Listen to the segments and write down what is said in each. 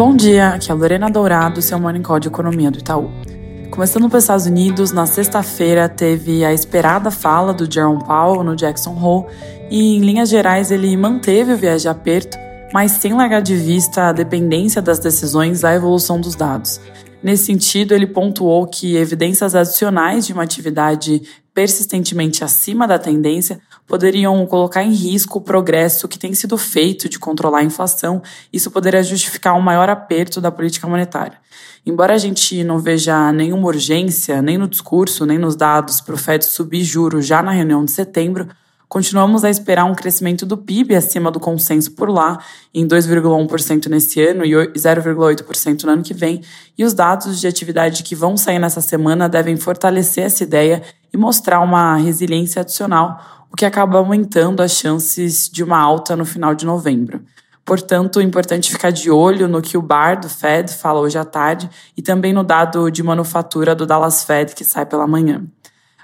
Bom dia, aqui é a Lorena Dourado, seu Morning Call de Economia do Itaú. Começando pelos Estados Unidos, na sexta-feira teve a esperada fala do Jerome Powell no Jackson Hole e, em linhas gerais, ele manteve o viés de aperto, mas sem largar de vista a dependência das decisões da evolução dos dados. Nesse sentido, ele pontuou que evidências adicionais de uma atividade persistentemente acima da tendência poderiam colocar em risco o progresso que tem sido feito de controlar a inflação. Isso poderia justificar um maior aperto da política monetária. Embora a gente não veja nenhuma urgência, nem no discurso, nem nos dados para o Fed subir juros já na reunião de setembro, Continuamos a esperar um crescimento do PIB acima do consenso por lá, em 2,1% nesse ano e 0,8% no ano que vem, e os dados de atividade que vão sair nessa semana devem fortalecer essa ideia e mostrar uma resiliência adicional, o que acaba aumentando as chances de uma alta no final de novembro. Portanto, é importante ficar de olho no que o BAR do Fed fala hoje à tarde e também no dado de manufatura do Dallas Fed que sai pela manhã.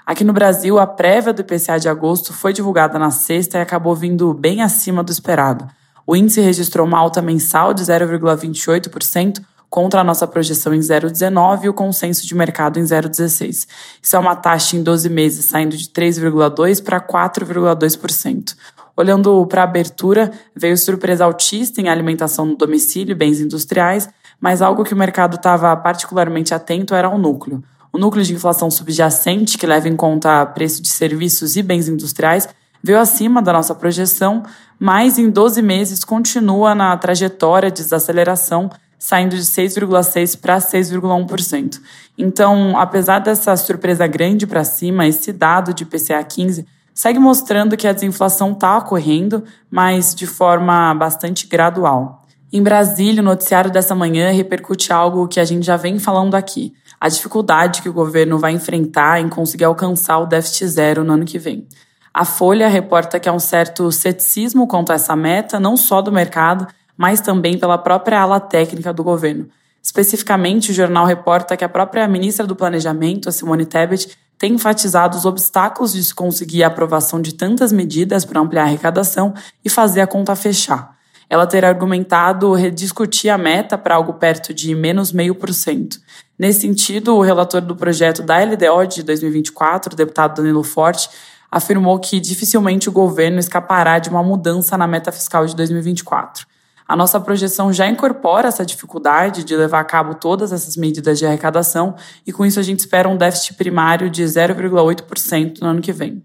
Aqui no Brasil, a prévia do IPCA de agosto foi divulgada na sexta e acabou vindo bem acima do esperado. O índice registrou uma alta mensal de 0,28%, contra a nossa projeção em 0,19 e o consenso de mercado em 0,16. Isso é uma taxa em 12 meses saindo de 3,2% para 4,2%. Olhando para a abertura, veio surpresa altista em alimentação no domicílio e bens industriais, mas algo que o mercado estava particularmente atento era o núcleo. O núcleo de inflação subjacente, que leva em conta preço de serviços e bens industriais, veio acima da nossa projeção, mas em 12 meses continua na trajetória de desaceleração, saindo de 6,6% para 6,1%. Então, apesar dessa surpresa grande para cima, esse dado de PCA 15 segue mostrando que a desinflação está ocorrendo, mas de forma bastante gradual. Em Brasília, o noticiário dessa manhã repercute algo que a gente já vem falando aqui: a dificuldade que o governo vai enfrentar em conseguir alcançar o déficit zero no ano que vem. A Folha reporta que há um certo ceticismo quanto a essa meta, não só do mercado, mas também pela própria ala técnica do governo. Especificamente, o jornal reporta que a própria ministra do Planejamento, Simone Tebet, tem enfatizado os obstáculos de se conseguir a aprovação de tantas medidas para ampliar a arrecadação e fazer a conta fechar ela ter argumentado rediscutir a meta para algo perto de menos meio por cento. Nesse sentido, o relator do projeto da LDO de 2024, o deputado Danilo Forte, afirmou que dificilmente o governo escapará de uma mudança na meta fiscal de 2024. A nossa projeção já incorpora essa dificuldade de levar a cabo todas essas medidas de arrecadação e com isso a gente espera um déficit primário de 0,8% no ano que vem.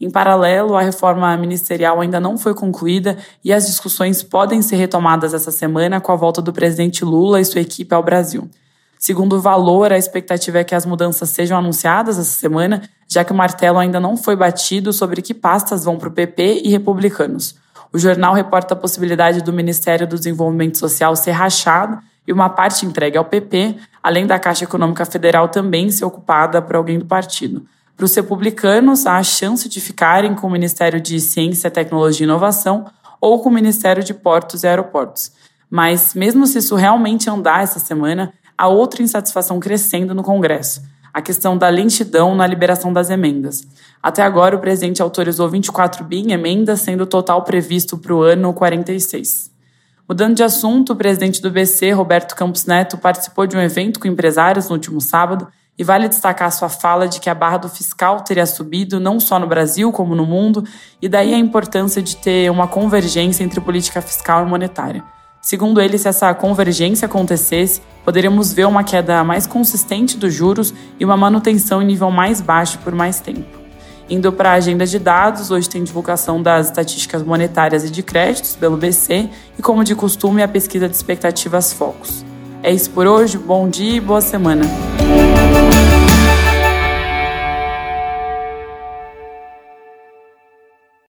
Em paralelo, a reforma ministerial ainda não foi concluída e as discussões podem ser retomadas essa semana com a volta do presidente Lula e sua equipe ao Brasil. Segundo o Valor, a expectativa é que as mudanças sejam anunciadas essa semana, já que o martelo ainda não foi batido sobre que pastas vão para o PP e republicanos. O jornal reporta a possibilidade do Ministério do Desenvolvimento Social ser rachado e uma parte entregue ao PP, além da Caixa Econômica Federal também ser ocupada por alguém do partido. Para os republicanos, há a chance de ficarem com o Ministério de Ciência, Tecnologia e Inovação ou com o Ministério de Portos e Aeroportos. Mas, mesmo se isso realmente andar essa semana, há outra insatisfação crescendo no Congresso a questão da lentidão na liberação das emendas. Até agora, o presidente autorizou 24 bi em emendas, sendo o total previsto para o ano 46. Mudando de assunto, o presidente do BC, Roberto Campos Neto, participou de um evento com empresários no último sábado e vale destacar sua fala de que a barra do fiscal teria subido não só no Brasil, como no mundo, e daí a importância de ter uma convergência entre política fiscal e monetária. Segundo ele, se essa convergência acontecesse, poderíamos ver uma queda mais consistente dos juros e uma manutenção em nível mais baixo por mais tempo. Indo para a agenda de dados, hoje tem divulgação das estatísticas monetárias e de créditos pelo BC e, como de costume, a pesquisa de expectativas Focus. É isso por hoje, bom dia e boa semana.